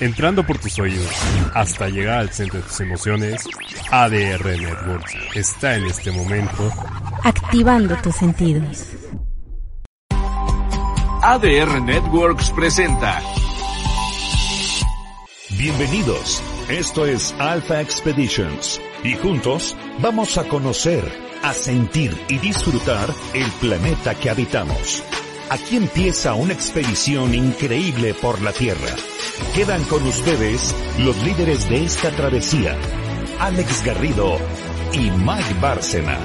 entrando por tus oídos hasta llegar al centro de tus emociones, ADR Networks está en este momento activando tus sentidos. ADR Networks presenta. Bienvenidos, esto es Alpha Expeditions y juntos vamos a conocer, a sentir y disfrutar el planeta que habitamos. Aquí empieza una expedición increíble por la Tierra. Quedan con ustedes los líderes de esta travesía, Alex Garrido y Mike Bárcena.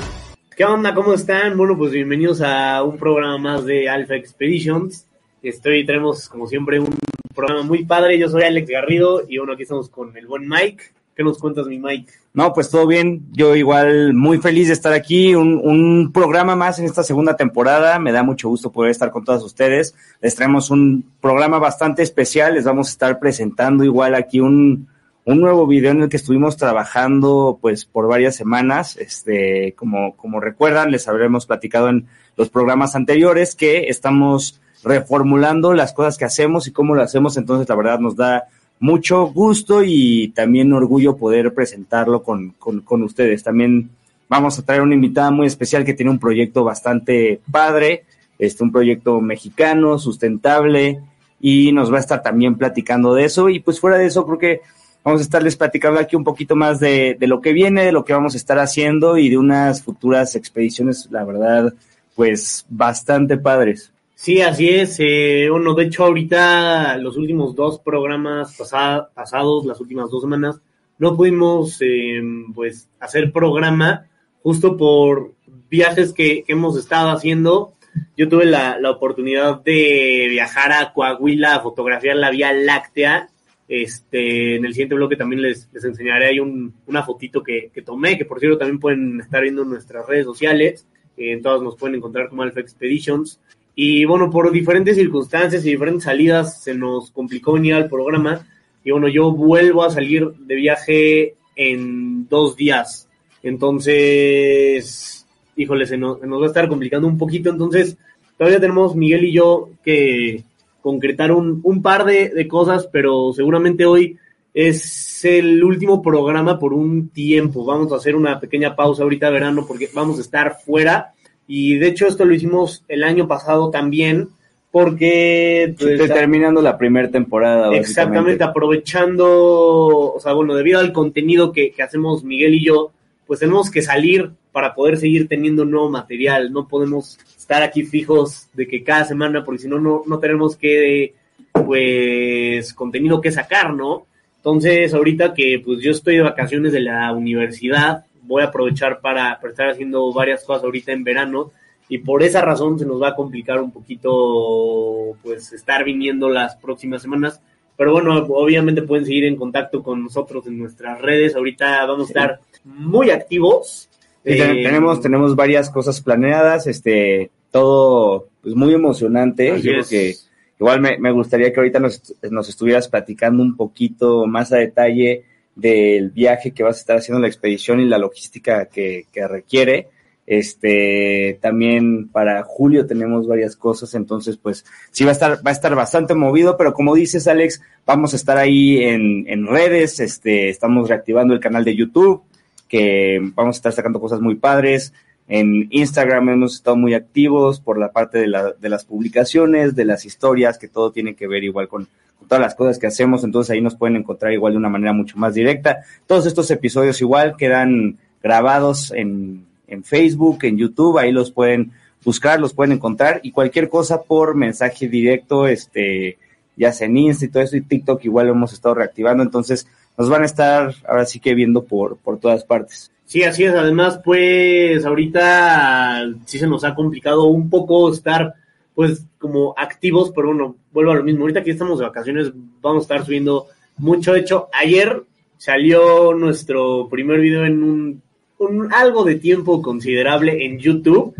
¿Qué onda? ¿Cómo están? Bueno, pues bienvenidos a un programa más de Alpha Expeditions. Estoy, tenemos como siempre un programa muy padre. Yo soy Alex Garrido y bueno, aquí estamos con el buen Mike. ¿Qué nos cuentas, mi Mike? No, pues todo bien. Yo igual muy feliz de estar aquí. Un, un, programa más en esta segunda temporada. Me da mucho gusto poder estar con todos ustedes. Les traemos un programa bastante especial. Les vamos a estar presentando igual aquí un, un nuevo video en el que estuvimos trabajando pues por varias semanas. Este, como, como recuerdan, les habremos platicado en los programas anteriores que estamos reformulando las cosas que hacemos y cómo lo hacemos. Entonces, la verdad nos da mucho gusto y también orgullo poder presentarlo con, con, ustedes. También vamos a traer una invitada muy especial que tiene un proyecto bastante padre, este, un proyecto mexicano, sustentable, y nos va a estar también platicando de eso. Y pues fuera de eso, creo que vamos a estarles platicando aquí un poquito más de, de lo que viene, de lo que vamos a estar haciendo y de unas futuras expediciones, la verdad, pues bastante padres. Sí, así es. Eh, bueno, de hecho, ahorita los últimos dos programas pasados, las últimas dos semanas, no pudimos eh, pues hacer programa justo por viajes que, hemos estado haciendo. Yo tuve la, oportunidad de viajar a Coahuila a fotografiar la Vía Láctea. Este, en el siguiente bloque también les, les enseñaré ahí un, una fotito que, que, tomé, que por cierto también pueden estar viendo en nuestras redes sociales. En todas nos pueden encontrar como Alpha Expeditions. Y bueno, por diferentes circunstancias y diferentes salidas se nos complicó venir al programa. Y bueno, yo vuelvo a salir de viaje en dos días. Entonces, híjole, se nos, va a estar complicando un poquito. Entonces, todavía tenemos Miguel y yo que concretar un, un par de cosas, pero seguramente hoy es el último programa por un tiempo. Vamos a hacer una pequeña pausa ahorita verano porque vamos a estar fuera y de hecho esto lo hicimos el año pasado también, porque... Pues, terminando la primera temporada. Exactamente, aprovechando, o sea, bueno, debido al contenido que, que, hacemos Miguel y yo, pues tenemos que salir para poder seguir teniendo nuevo material. No podemos estar aquí fijos de que cada semana, porque si no, no tenemos que, pues, contenido que sacar, ¿no? Entonces, ahorita que pues yo estoy de vacaciones de la universidad, voy a aprovechar para, para, estar haciendo varias cosas ahorita en verano y por esa razón se nos va a complicar un poquito pues estar viniendo las próximas semanas. Pero bueno, obviamente pueden seguir en contacto con nosotros en nuestras redes. Ahorita vamos a estar muy activos. Sí, eh, tenemos, tenemos varias cosas planeadas, este, todo pues muy emocionante. Yo creo que igual me, me, gustaría que ahorita nos, nos estuvieras platicando un poquito más a detalle del viaje que vas a estar haciendo la expedición y la logística que, que, requiere. Este, también para julio tenemos varias cosas, entonces pues sí va a estar, va a estar bastante movido, pero como dices Alex, vamos a estar ahí en, en redes, este, estamos reactivando el canal de YouTube, que vamos a estar sacando cosas muy padres. En Instagram hemos estado muy activos por la parte de, la, de las publicaciones, de las historias, que todo tiene que ver igual con, todas las cosas que hacemos, entonces ahí nos pueden encontrar igual de una manera mucho más directa. Todos estos episodios igual quedan grabados en, en Facebook, en YouTube, ahí los pueden buscar, los pueden encontrar y cualquier cosa por mensaje directo, este, ya sea en Insta y todo eso y TikTok igual lo hemos estado reactivando, entonces nos van a estar ahora sí que viendo por, por todas partes. Sí, así es. Además, pues ahorita sí se nos ha complicado un poco estar, pues, como activos, pero bueno, vuelvo a lo mismo. Ahorita que estamos de vacaciones, vamos a estar subiendo mucho. Hecho, ayer salió nuestro primer video en un, un algo de tiempo considerable en YouTube,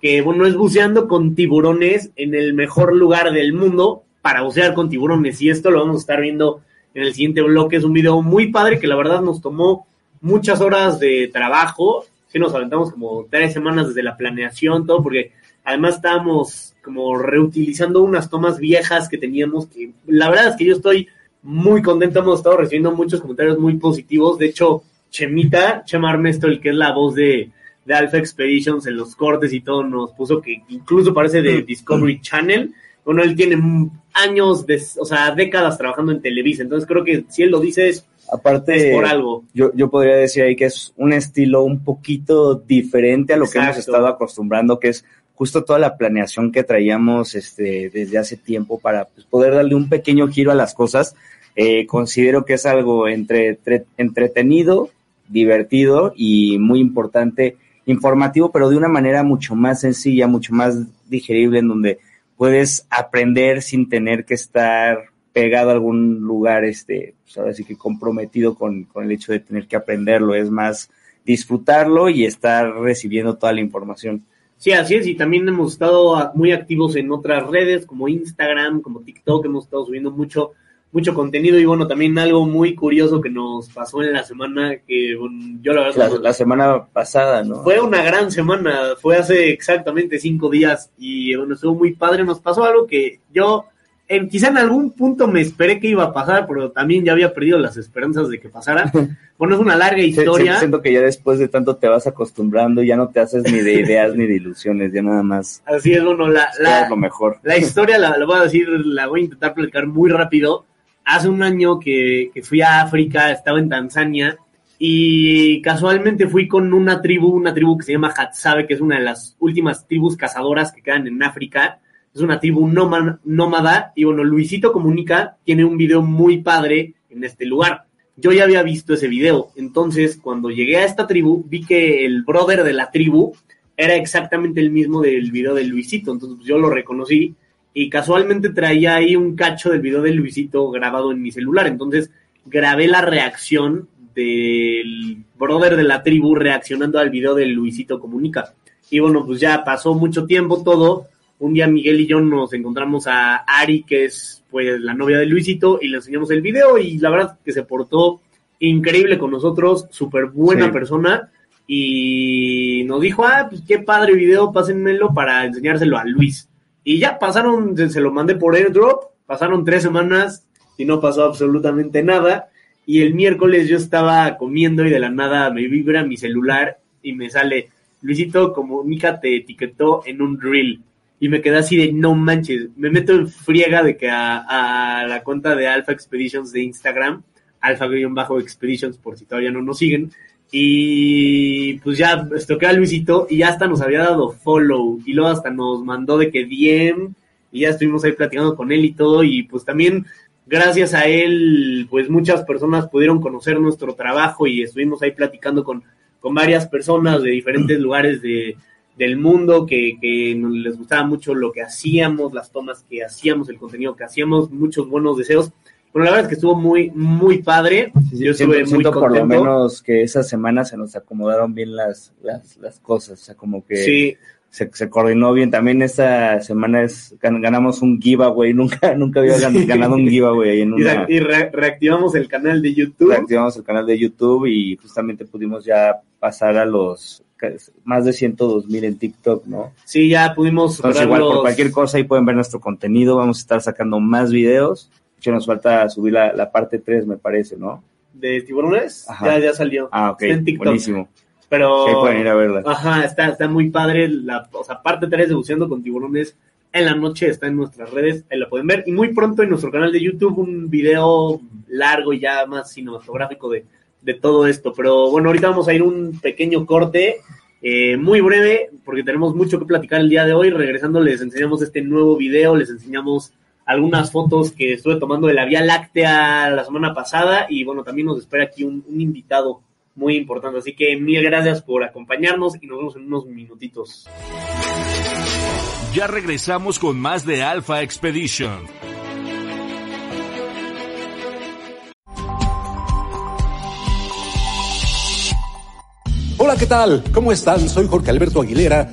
que bueno, es buceando con tiburones en el mejor lugar del mundo para bucear con tiburones. Y esto lo vamos a estar viendo en el siguiente bloque. Es un video muy padre que la verdad nos tomó muchas horas de trabajo, sí nos aventamos como tres semanas desde la planeación, todo, porque además estábamos como reutilizando unas tomas viejas que teníamos, que la verdad es que yo estoy muy contento, hemos estado recibiendo muchos comentarios muy positivos. De hecho, Chemita, Chema Armesto, el que es la voz de, de Alpha Expeditions en los cortes y todo, nos puso que incluso parece de Discovery Channel. Bueno, él tiene años, de, o sea, décadas trabajando en Televisa, entonces creo que si él lo dice es, Aparte, es por algo. Yo, yo podría decir ahí que es un estilo un poquito diferente a lo que hemos estado acostumbrando, que es justo toda la planeación que traíamos este, desde hace tiempo para pues, poder darle un pequeño giro a las cosas. Eh, considero que es algo entre, entre- entretenido, divertido y muy importante, informativo, pero de una manera mucho más sencilla, mucho más digerible, en donde puedes aprender sin tener que estar pegado a algún lugar, este, pues ahora sí que comprometido con, con el hecho de tener que aprenderlo, es más disfrutarlo y estar recibiendo toda la información. Sí, así es, y también hemos estado muy activos en otras redes como Instagram, como TikTok, hemos estado subiendo mucho, mucho contenido y bueno, también algo muy curioso que nos pasó en la semana, que bueno, yo la verdad... La, la semana pasada, ¿no? Fue una gran semana, fue hace exactamente cinco días y bueno, estuvo muy padre. Nos pasó algo que yo, en, quizá en algún punto me esperé que iba a pasar, pero también ya había perdido las esperanzas de que pasara. Bueno, es una larga historia. Siento que ya después de tanto te vas acostumbrando, ya no te haces ni de ideas ni de ilusiones, ya nada más Así es, bueno, la, lo mejor. la historia la, la voy a decir, la voy a intentar platicar muy rápido. Hace un año que, que fui a África, estaba en Tanzania y casualmente fui con una tribu, una tribu que se llama Hatsabe, que es una de las últimas tribus cazadoras que quedan en África. Es una tribu nómada, y bueno, Luisito Comunica tiene un video muy padre en este lugar. Yo ya había visto ese video, entonces cuando llegué a esta tribu vi que el brother de la tribu era exactamente el mismo del video de Luisito, entonces pues, yo lo reconocí y casualmente traía ahí un cacho del video de Luisito grabado en mi celular, entonces grabé la reacción del brother de la tribu reaccionando al video de Luisito Comunica. Y bueno, pues ya pasó mucho tiempo todo. Un día Miguel y yo nos encontramos a Ari, que es pues la novia de Luisito, y le enseñamos el video y la verdad que se portó increíble con nosotros, súper buena Sí. persona y nos dijo, ah, pues qué padre video, pásenmelo para enseñárselo a Luis. Y ya pasaron, se lo mandé por airdrop, pasaron tres semanas y no pasó absolutamente nada. Y el miércoles yo estaba comiendo y de la nada me vibra mi celular y me sale, Luisito, comunica te etiquetó en un reel. Y me quedé así de, no manches, me meto en friega de que a, a la cuenta de Alpha Expeditions de Instagram, alpha-expeditions por si todavía no nos siguen, y pues ya estoqué a Luisito y ya hasta nos había dado follow y luego hasta nos mandó de que DM y ya estuvimos ahí platicando con él y todo y pues también gracias a él pues muchas personas pudieron conocer nuestro trabajo y estuvimos ahí platicando con, con varias personas de diferentes lugares de, del mundo que, que les gustaba mucho lo que hacíamos, las tomas que hacíamos, el contenido que hacíamos, muchos buenos deseos. Bueno, la verdad es que estuvo muy, muy padre. Yo estuve muy siento por lo contento. menos que esa semana se nos acomodaron bien las, las, las cosas, o sea, como que Sí, se, se coordinó bien. También esta semana es, gan- ganamos un giveaway, nunca, nunca había ganado un giveaway en y, una... re- y re- reactivamos el canal de YouTube. Reactivamos el canal de YouTube y justamente pudimos ya pasar a los más de 102 mil en TikTok, ¿no? Sí, ya pudimos Entonces igual por cualquier cosa ahí pueden ver nuestro contenido, vamos a estar sacando más videos. De hecho nos falta subir la, la parte 3 me parece, ¿no? de tiburones. Ajá. Ya, ya salió. Ah, ok, Está en TikTok. buenísimo. Pero. Sí, ahí pueden ir a verla. Ajá, está, está muy padre. La, o sea, parte 3 de Buceando con Tiburones en la noche está en nuestras redes, ahí la pueden ver. Y muy pronto en nuestro canal de YouTube un video largo y ya más cinematográfico de, de todo esto. Pero bueno, ahorita vamos a ir un pequeño corte. eh, muy breve, porque tenemos mucho que platicar el día de hoy. Regresando, les enseñamos este nuevo video, les enseñamos algunas fotos que estuve tomando de la Vía Láctea la semana pasada. Y bueno, también nos espera aquí un, un invitado muy importante. Así que mil gracias por acompañarnos y nos vemos en unos minutitos. Ya regresamos con más de Alpha Expedition. Hola, ¿qué tal? ¿Cómo están? Soy Jorge Alberto Aguilera,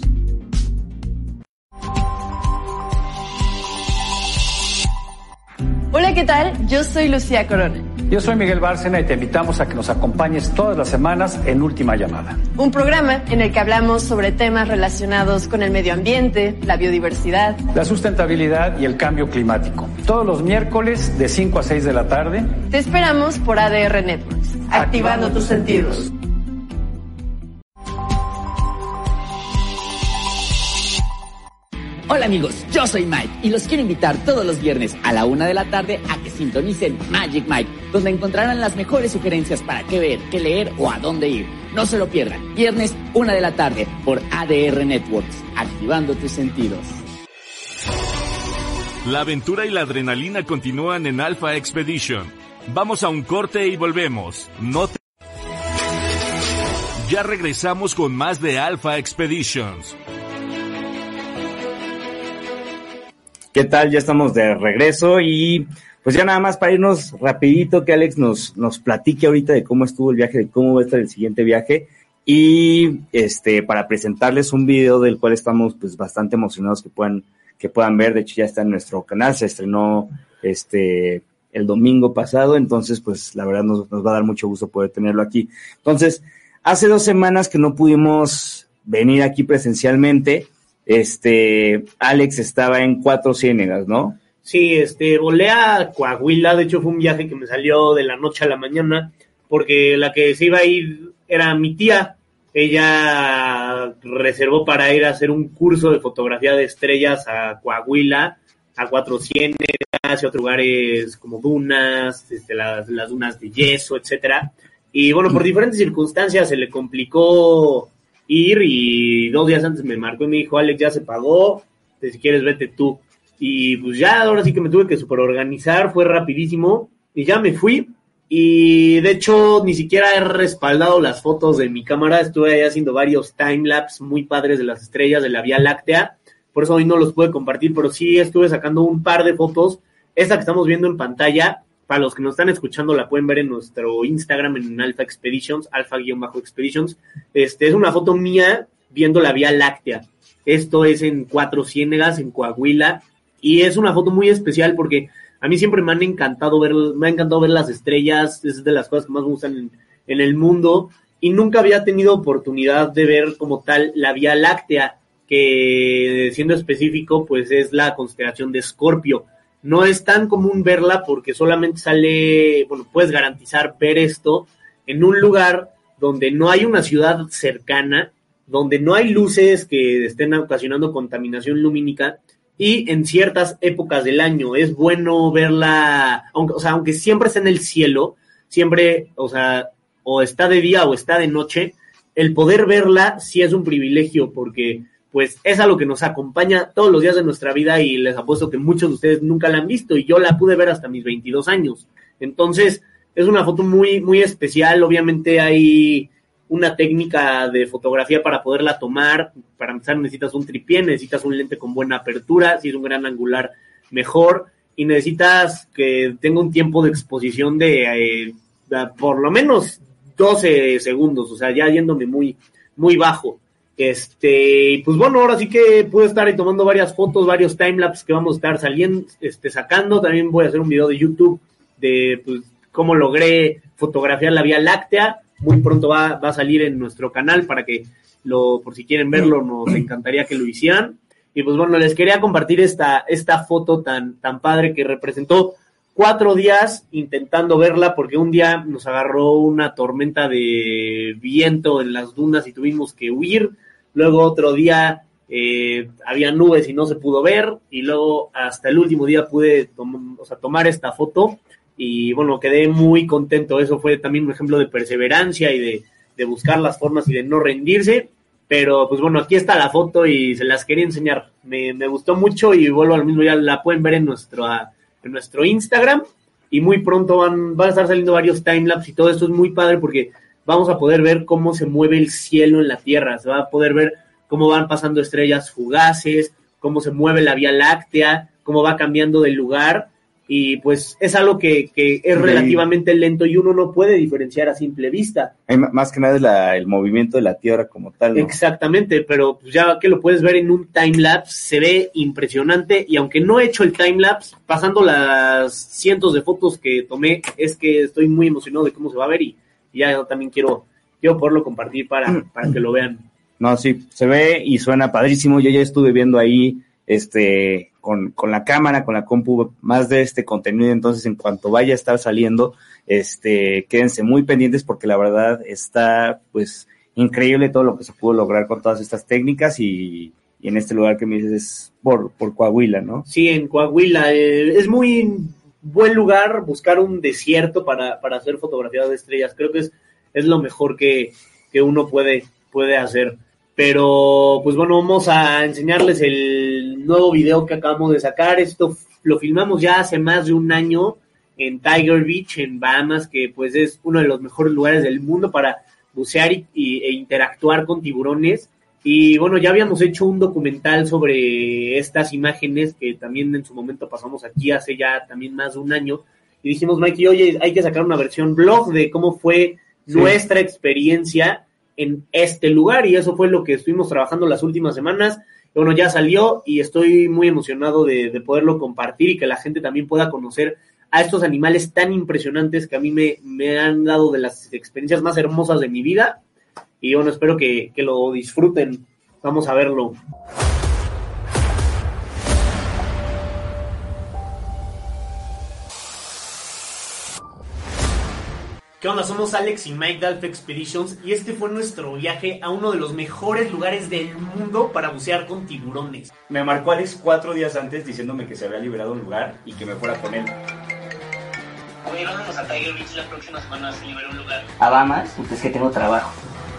Hola, ¿qué tal? Yo soy Lucía Corona. Yo soy Miguel Bárcena y te invitamos a que nos acompañes todas las semanas en Última Llamada. Un programa en el que hablamos sobre temas relacionados con el medio ambiente, la biodiversidad, la sustentabilidad y el cambio climático. Todos los miércoles de 5 a 6 de la tarde. Te esperamos por ADR Networks, activando, tus sentidos. Hola amigos, yo soy Mike y los quiero invitar todos los viernes a la una de la tarde a que sintonicen Magic Mike, donde encontrarán las mejores sugerencias para qué ver, qué leer o a dónde ir. No se lo pierdan, viernes una de la tarde por ADR Networks, activando tus sentidos. La aventura y la adrenalina continúan en Alpha Expedition. Vamos a un corte y volvemos. No te... Ya regresamos con más de Alpha Expeditions. ¿Qué tal? Ya estamos de regreso y pues ya nada más para irnos rapidito que Alex nos, nos platique ahorita de cómo estuvo el viaje, de cómo va a estar el siguiente viaje. Y este para presentarles un video del cual estamos pues bastante emocionados que puedan que puedan ver, de hecho ya está en nuestro canal, se estrenó este el domingo pasado, entonces pues la verdad nos, nos va a dar mucho gusto poder tenerlo aquí. Entonces, hace dos semanas que no pudimos venir aquí presencialmente, este, Alex estaba en Cuatro Ciénegas, ¿no? Sí, este, volé a Coahuila, de hecho fue un viaje que me salió de la noche a la mañana, porque la que se iba a ir era mi tía, ella reservó para ir a hacer un curso de fotografía de estrellas a Coahuila, a Cuatro Ciénegas y otros lugares como dunas, este, las, las dunas de yeso, etcétera. Y bueno, por diferentes circunstancias se le complicó ir y dos días antes me marcó y me dijo, Alex, ya se pagó, si quieres vete tú. Y pues ya, ahora sí que me tuve que super organizar, fue rapidísimo y ya me fui. Y de hecho, ni siquiera he respaldado las fotos de mi cámara, estuve ahí haciendo varios timelapse muy padres de las estrellas de la Vía Láctea, por eso hoy no los pude compartir, pero sí estuve sacando un par de fotos. Esta que estamos viendo en pantalla, para los que nos están escuchando, la pueden ver en nuestro Instagram en Alpha Expeditions, alfa-expeditions. Este es una foto mía viendo la Vía Láctea. Esto es en Cuatro Ciénegas, en Coahuila, y es una foto muy especial porque a mí siempre me han encantado ver, me ha encantado ver las estrellas, es de las cosas que más me gustan en, en el mundo, y nunca había tenido oportunidad de ver como tal la Vía Láctea, que siendo específico, pues es la constelación de Escorpio no es tan común verla porque solamente sale, bueno, puedes garantizar ver esto en un lugar donde no hay una ciudad cercana, donde no hay luces que estén ocasionando contaminación lumínica y en ciertas épocas del año es bueno verla, aunque, o sea, aunque siempre está en el cielo, siempre, o sea, o está de día o está de noche, el poder verla sí es un privilegio porque pues es algo que nos acompaña todos los días de nuestra vida y les apuesto que muchos de ustedes nunca la han visto y yo la pude ver hasta mis 22 años. Entonces, es una foto muy, muy especial. Obviamente hay una técnica de fotografía para poderla tomar. Para empezar necesitas un tripié, necesitas un lente con buena apertura, si es un gran angular mejor y necesitas que tenga un tiempo de exposición de eh, por lo menos 12 segundos, o sea, ya yéndome muy, muy bajo. Este, pues bueno, ahora sí que pude estar ahí tomando varias fotos, varios timelapses que vamos a estar saliendo, este, sacando. También voy a hacer un video de YouTube de pues, cómo logré fotografiar la Vía Láctea. Muy pronto va, va a salir en nuestro canal para que lo, por si quieren verlo, nos encantaría que lo hicieran. Y pues bueno, les quería compartir esta, esta foto tan, tan padre que representó cuatro días intentando verla porque un día nos agarró una tormenta de viento en las dunas y tuvimos que huir luego otro día eh, había nubes y no se pudo ver, y luego hasta el último día pude o sea, tomar esta foto y bueno, quedé muy contento. Eso fue también un ejemplo de perseverancia y de, de buscar las formas y de no rendirse. Pero pues bueno, aquí está la foto y se las quería enseñar. Me, me gustó mucho y vuelvo al mismo, ya la pueden ver en nuestro, en nuestro Instagram y muy pronto van, van a estar saliendo varios timelapse y todo esto es muy padre porque vamos a poder ver cómo se mueve el cielo en la Tierra, se va a poder ver cómo van pasando estrellas fugaces, cómo se mueve la Vía Láctea, cómo va cambiando de lugar. y pues es algo que, que es Sí. relativamente lento y uno no puede diferenciar a simple vista. Hay más que nada es la- el movimiento de la Tierra como tal. ¿no? Exactamente, pero pues ya que lo puedes ver en un timelapse, se ve impresionante y aunque no he hecho el timelapse, pasando las cientos de fotos que tomé, es que estoy muy emocionado de cómo se va a ver y ya yo también quiero, quiero poderlo compartir para, para que lo vean. No, sí, se ve y suena padrísimo. Yo ya estuve viendo ahí este con, con la cámara, con la compu, más de este contenido. Entonces, en cuanto vaya a estar saliendo, este, quédense muy pendientes porque la verdad está, pues, increíble todo lo que se pudo lograr con todas estas técnicas y, y en este lugar que me dices es por, por Coahuila, ¿no? Sí, en Coahuila. eh, es muy buen lugar buscar un desierto para, para hacer fotografía de estrellas. Creo que es, es lo mejor que, que uno puede, puede hacer. Pero, pues bueno, vamos a enseñarles el nuevo video que acabamos de sacar. Esto lo filmamos ya hace más de un año en Tiger Beach, en Bahamas, que pues es uno de los mejores lugares del mundo para bucear y, y- e interactuar con tiburones. Y bueno, ya habíamos hecho un documental sobre estas imágenes que también en su momento pasamos aquí hace ya también más de un año. Y dijimos, Mikey, oye, hay que sacar una versión blog de cómo fue Sí. nuestra experiencia en este lugar. Y eso fue lo que estuvimos trabajando las últimas semanas. Y bueno, ya salió y estoy muy emocionado de, de poderlo compartir y que la gente también pueda conocer a estos animales tan impresionantes que a mí me, me han dado de las experiencias más hermosas de mi vida. Y bueno, espero que, que lo disfruten. Vamos a verlo. ¿Qué onda? Somos Alex y Mike Dalf Expeditions y este fue nuestro viaje a uno de los mejores lugares del mundo para bucear con tiburones. Me marcó Alex cuatro días antes diciéndome que se había liberado un lugar y que me fuera con él. Oye, vámonos a Tiger Beach la próxima semana si libera un lugar. a Bahamas, pues es que tengo trabajo.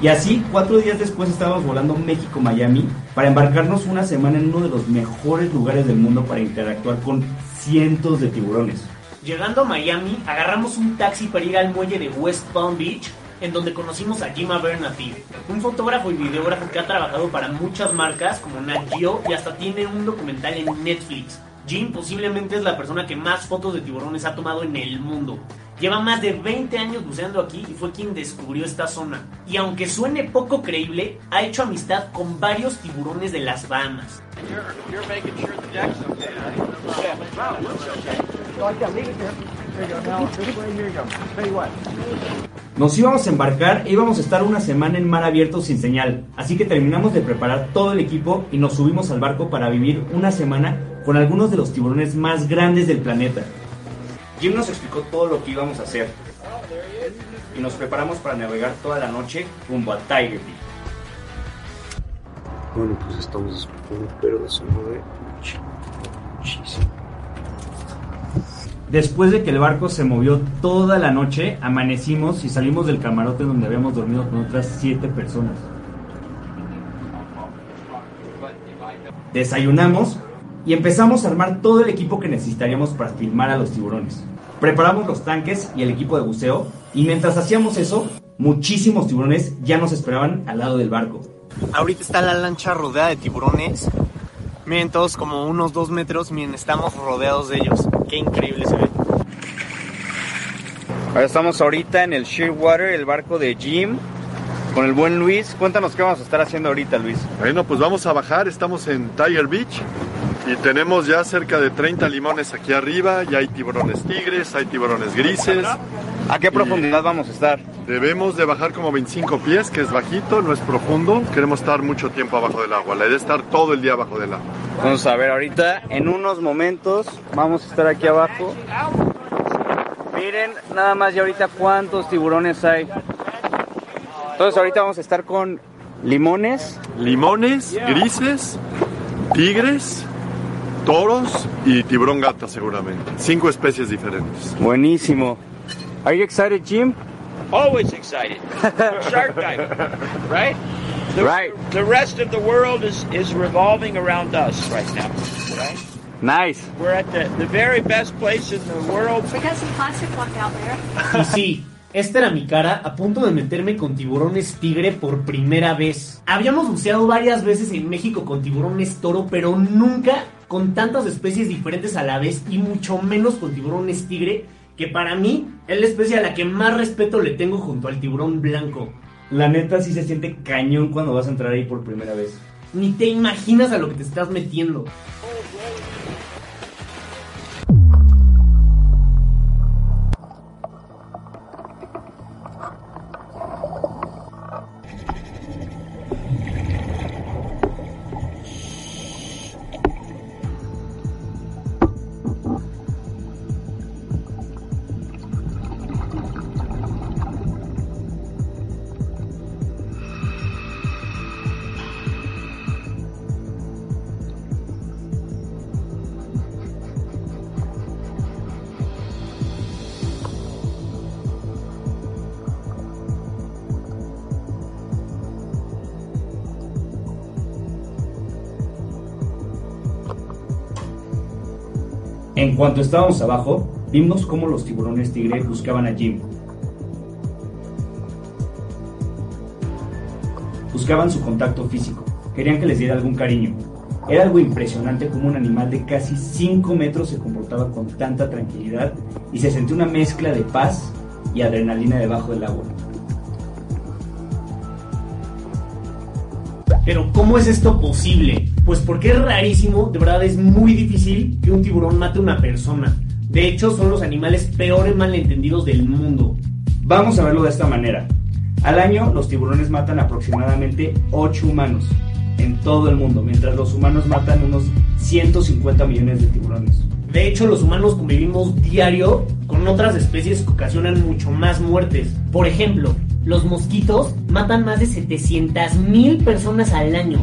Y así, cuatro días después estábamos volando México-Miami para embarcarnos una semana en uno de los mejores lugares del mundo para interactuar con cientos de tiburones. Llegando a Miami, agarramos un taxi para ir al muelle de West Palm Beach, en donde conocimos a Jim Abernathy, un fotógrafo y videógrafo que ha trabajado para muchas marcas como Nat Geo y hasta tiene un documental en Netflix. Jim posiblemente es la persona que más fotos de tiburones ha tomado en el mundo. Lleva más de 20 años buceando aquí y fue quien descubrió esta zona. Y aunque suene poco creíble, ha hecho amistad con varios tiburones de las Bahamas. Nos íbamos a embarcar e íbamos a estar una semana en mar abierto sin señal, así que terminamos de preparar todo el equipo y nos subimos al barco para vivir una semana con algunos de los tiburones más grandes del planeta. Jim nos explicó todo lo que íbamos a hacer y nos preparamos para navegar toda la noche rumbo a Tiger Beach. Bueno, pues estamos súper de su madre. Muchísimo. Después de que el barco se movió toda la noche, amanecimos y salimos del camarote donde habíamos dormido con otras siete personas. Desayunamos y empezamos a armar todo el equipo que necesitaríamos para filmar a los tiburones. Preparamos los tanques y el equipo de buceo y mientras hacíamos eso, muchísimos tiburones ya nos esperaban al lado del barco. Ahorita está la lancha rodeada de tiburones. Miren, todos como unos dos metros. Miren, estamos rodeados de ellos. Qué increíble se ve. Ahora estamos ahorita en el Shearwater, el barco de Jim, con el buen Luis. Cuéntanos qué vamos a estar haciendo ahorita, Luis. Bueno, pues vamos a bajar, estamos en Tiger Beach y tenemos ya cerca de 30 limones aquí arriba, ya hay tiburones tigres, hay tiburones grises. ¿A qué profundidad vamos a estar? Debemos de bajar como 25 pies, que es bajito, no es profundo. Queremos estar mucho tiempo abajo del agua, la idea es estar todo el día abajo del agua. Vamos a ver ahorita, en unos momentos, vamos a estar aquí abajo. Miren nada más ya ahorita cuántos tiburones hay. Entonces ahorita vamos a estar con limones. Limones, grises, tigres, toros y tiburón gata seguramente. Cinco especies diferentes. Buenísimo. Are you excited, Jim? Always excited. Shark diving, right? The, Right. The rest of the world is, is revolving around us right now, right? Nice. We're at the, the very best place in the world. We got some plastic out there. Y sí, esta era mi cara a punto de meterme con tiburones tigre por primera vez. Habíamos buceado varias veces en México con tiburones toro, pero nunca con tantas especies diferentes a la vez y mucho menos con tiburones tigre, que para mí es la especie a la que más respeto le tengo junto al tiburón blanco. La neta sí se siente cañón cuando vas a entrar ahí por primera vez. Ni te imaginas a lo que te estás metiendo. Cuanto estábamos abajo, vimos cómo los tiburones tigre buscaban a Jim. Buscaban su contacto físico, querían que les diera algún cariño. Era algo impresionante como un animal de casi 5 metros se comportaba con tanta tranquilidad y se sentía una mezcla de paz y adrenalina debajo del agua. Pero ¿cómo es esto posible? Pues porque es rarísimo, de verdad es muy difícil que un tiburón mate a una persona. De hecho, son los animales peores malentendidos del mundo. Vamos a verlo de esta manera. Al año, los tiburones matan aproximadamente 8 humanos en todo el mundo, mientras los humanos matan unos 150 millones de tiburones. De hecho, los humanos convivimos diario con otras especies que ocasionan mucho más muertes. Por ejemplo, los mosquitos matan más de 700 mil personas al año.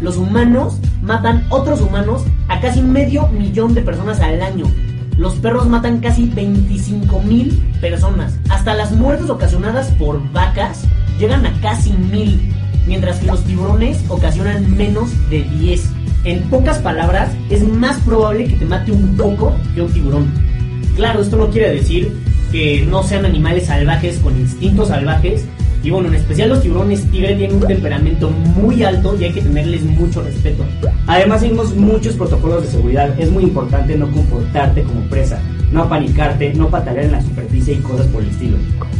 Los humanos matan otros humanos a casi medio millón de personas al año. Los perros matan casi 25 mil personas. Hasta las muertes ocasionadas por vacas llegan a casi mil, mientras que los tiburones ocasionan menos de 10. En pocas palabras, es más probable que te mate un coco que un tiburón. Claro, esto no quiere decir que no sean animales salvajes con instintos salvajes. Y bueno, en especial los tiburones tigre tienen un temperamento muy alto y hay que tenerles mucho respeto. Además, seguimos muchos protocolos de seguridad. Es muy importante no comportarte como presa, no apanicarte, no patalear en la superficie y cosas por el estilo.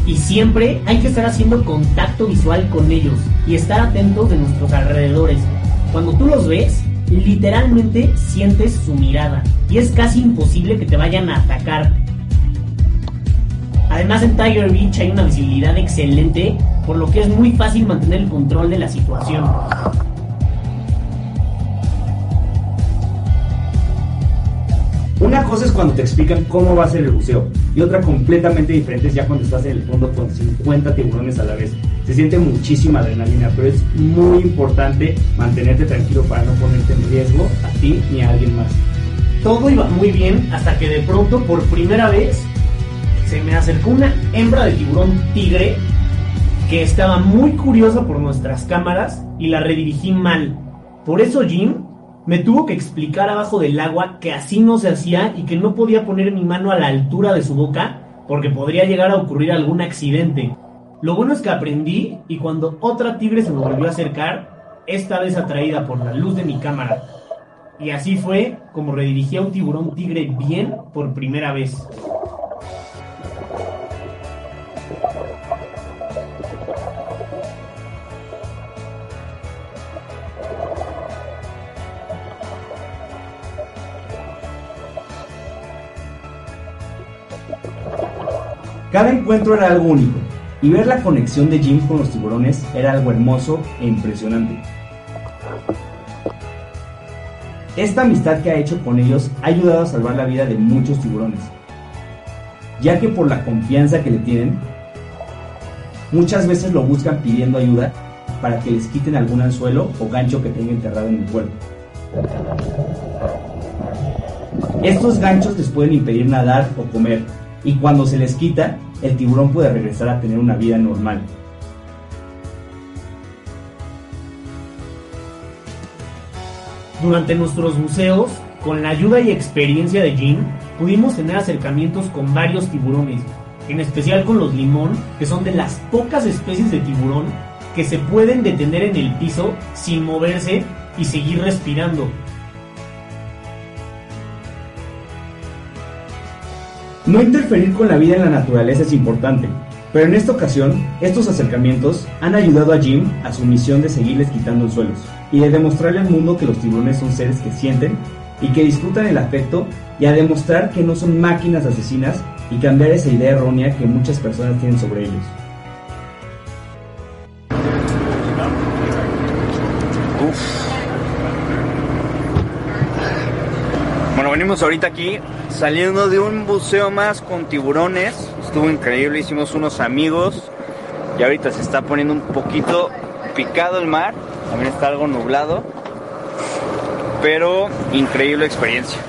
Y siempre hay que estar haciendo contacto visual con ellos y estar atentos de nuestros alrededores. Cuando tú los ves, literalmente sientes su mirada y es casi imposible que te vayan a atacar. Además en Tiger Beach hay una visibilidad excelente, por lo que es muy fácil mantener el control de la situación. Una cosa es cuando te explican cómo va a ser el buceo y otra completamente diferente es ya cuando estás en el fondo con 50 tiburones a la vez. Se siente muchísima adrenalina, pero es muy importante mantenerte tranquilo para no ponerte en riesgo a ti ni a alguien más. Todo iba muy bien hasta que de pronto por primera vez se me acercó una hembra de tiburón tigre que estaba muy curiosa por nuestras cámaras y la redirigí mal. Por eso Jim me tuvo que explicar abajo del agua que así no se hacía y que no podía poner mi mano a la altura de su boca porque podría llegar a ocurrir algún accidente. Lo bueno es que aprendí y cuando otra tigre se me volvió a acercar, esta vez atraída por la luz de mi cámara. Y así fue como redirigí a un tiburón tigre bien por primera vez. Cada encuentro era algo único, y ver la conexión de Jim con los tiburones era algo hermoso e impresionante. Esta amistad que ha hecho con ellos ha ayudado a salvar la vida de muchos tiburones, ya que por la confianza que le tienen, muchas veces lo buscan pidiendo ayuda para que les quiten algún anzuelo o gancho que tenga enterrado en el cuerpo. Estos ganchos les pueden impedir nadar o comer, y cuando se les quita, el tiburón puede regresar a tener una vida normal. Durante nuestros buceos, con la ayuda y experiencia de Jim, pudimos tener acercamientos con varios tiburones, en especial con los limón, que son de las pocas especies de tiburón que se pueden detener en el piso sin moverse y seguir respirando. No interferir con la vida en la naturaleza es importante, pero en esta ocasión, estos acercamientos han ayudado a Jim a su misión de seguirles quitando el suelos y de demostrarle al mundo que los tiburones son seres que sienten y que disfrutan el afecto y a demostrar que no son máquinas asesinas y cambiar esa idea errónea que muchas personas tienen sobre ellos. Bueno, venimos ahorita aquí saliendo de un buceo más con tiburones. Estuvo increíble, hicimos unos amigos y ahorita se está poniendo un poquito picado el mar. También está algo nublado, pero increíble experiencia.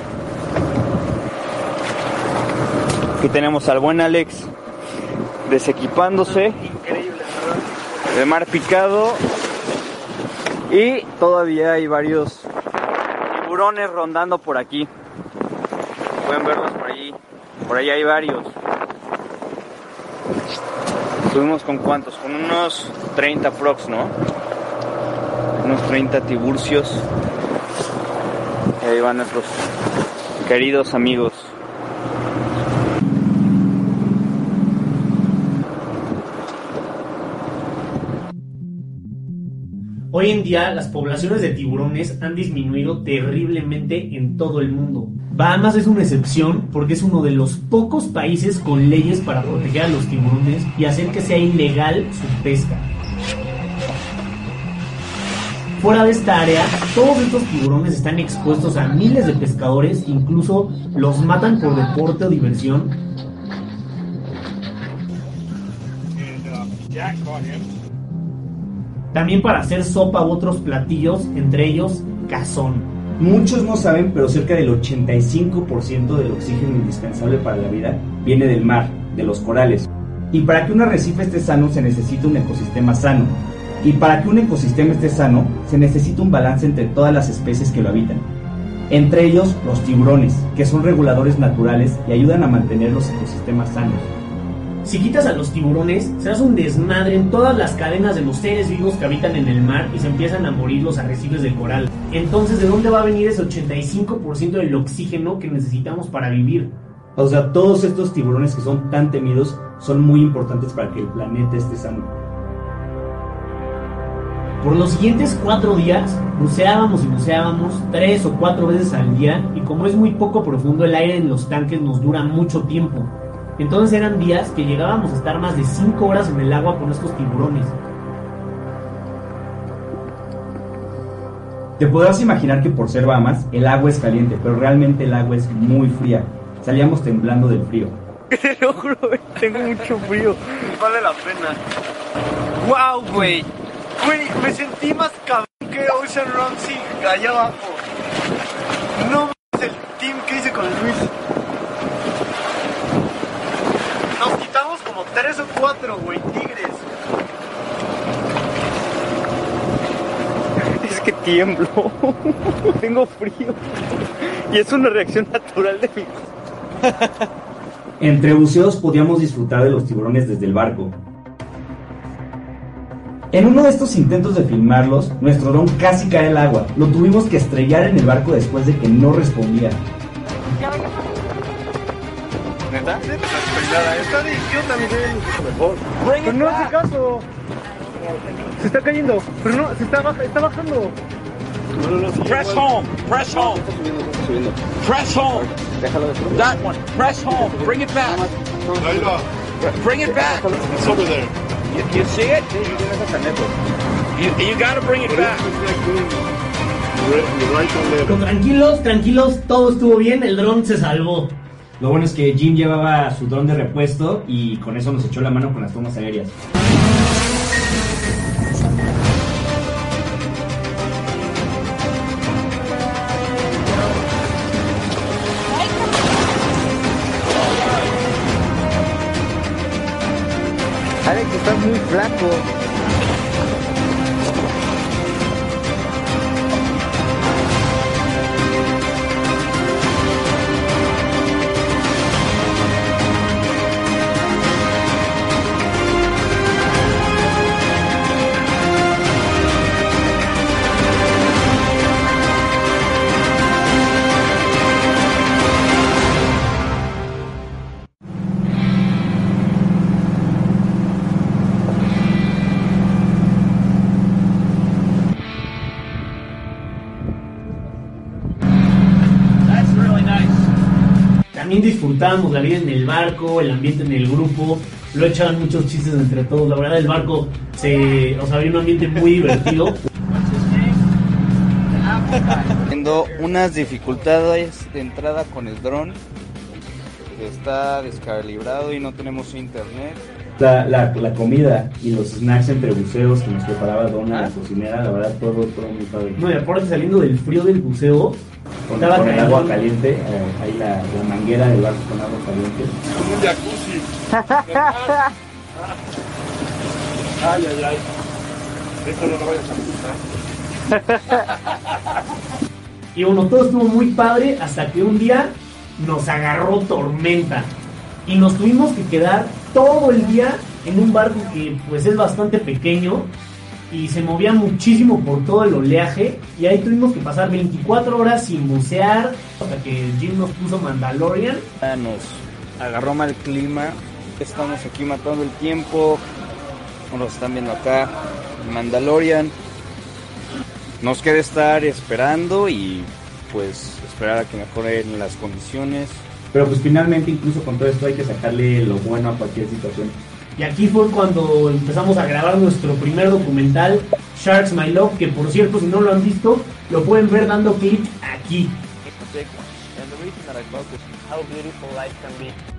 Aquí tenemos al buen Alex desequipándose. El mar picado. Y todavía hay varios tiburones rondando por aquí. Pueden verlos por allí. Por allí hay varios. Subimos con cuántos? Con unos 30 prox, ¿no? Unos 30 tiburcios. Y ahí van nuestros queridos amigos. Hoy en día las poblaciones de tiburones han disminuido terriblemente en todo el mundo. Bahamas es una excepción porque es uno de los pocos países con leyes para proteger a los tiburones y hacer que sea ilegal su pesca. Fuera de esta área, todos estos tiburones están expuestos a miles de pescadores, incluso los matan por deporte o diversión. También para hacer sopa u otros platillos, entre ellos cazón. Muchos no saben, pero cerca del 85% del oxígeno indispensable para la vida viene del mar, de los corales. Y para que un arrecife esté sano se necesita un ecosistema sano. Y para que un ecosistema esté sano se necesita un balance entre todas las especies que lo habitan. Entre ellos los tiburones, que son reguladores naturales y ayudan a mantener los ecosistemas sanos. Si quitas a los tiburones, se hace un desmadre en todas las cadenas de los seres vivos que habitan en el mar y se empiezan a morir los arrecifes de coral. Entonces, ¿de dónde va a venir ese 85% del oxígeno que necesitamos para vivir? O sea, todos estos tiburones que son tan temidos son muy importantes para que el planeta esté sano. Por los siguientes cuatro días, buceábamos y buceábamos tres o cuatro veces al día y como es muy poco profundo, el aire en los tanques nos dura mucho tiempo. Entonces eran días que llegábamos a estar más de 5 horas en el agua con estos tiburones. Te podrás imaginar que por ser Bahamas el agua es caliente, pero realmente el agua es muy fría. Salíamos temblando del frío. Te lo juro, tengo mucho frío. Vale la pena. ¡Wow, güey! Güey, me sentí más cabrón que Ocean Ramsey allá abajo. No mames el team que hice con Luis. Nos quitamos como tres o cuatro, güey, tigres. Es que tiemblo. Tengo frío. Y es una reacción natural de mi Entre buceos podíamos disfrutar de los tiburones desde el barco. En uno de estos intentos de filmarlos, nuestro dron casi cae al agua. Lo tuvimos que estrellar en el barco después de que no respondía. ¿Neta? Está de idiota, mi mejor. Pero no hace caso. Se está cayendo. Pero no, se está, baja, está bajando. Press home. Press home. Press home. That one. Press home. Bring it back. Bring it back. It's over there. You, you see it? You, you gotta bring it back. Tranquilos, tranquilos, todo estuvo bien, el dron se salvó. Lo bueno es que Jim llevaba su dron de repuesto y con eso nos echó la mano con las tomas aéreas. Alex, estás muy flaco. También disfrutábamos la vida en el barco, el ambiente en el grupo, lo echaban muchos chistes entre todos, la verdad el barco se, o sea, había un ambiente muy divertido. Teniendo unas dificultades de entrada con el dron, está descalibrado y no tenemos internet. La, la, la comida y los snacks entre buceos que nos preparaba Donna, la cocinera, la verdad todo, todo muy padre. No, y aparte saliendo del frío del buceo, Con, con el agua caliente, eh, ahí la, la manguera del barco con agua caliente. Un jacuzzi. Ay, ay, ay. Esto no lo vayas a. Y bueno, todo estuvo muy padre hasta que un día nos agarró tormenta y nos tuvimos que quedar todo el día en un barco que pues es bastante pequeño y se movía muchísimo por todo el oleaje y ahí tuvimos que pasar 24 horas sin bucear hasta que Jim nos puso Mandalorian. Ya Nos agarró mal clima, estamos aquí matando el tiempo, como los están viendo acá, Mandalorian. Nos queda estar esperando y pues esperar a que mejoren las condiciones. Pero pues finalmente incluso con todo esto hay que sacarle lo bueno a cualquier situación. Y aquí fue cuando empezamos a grabar nuestro primer documental, Sharks My Love, que por cierto, si no lo han visto, lo pueden ver dando clic aquí. Beautiful life can be.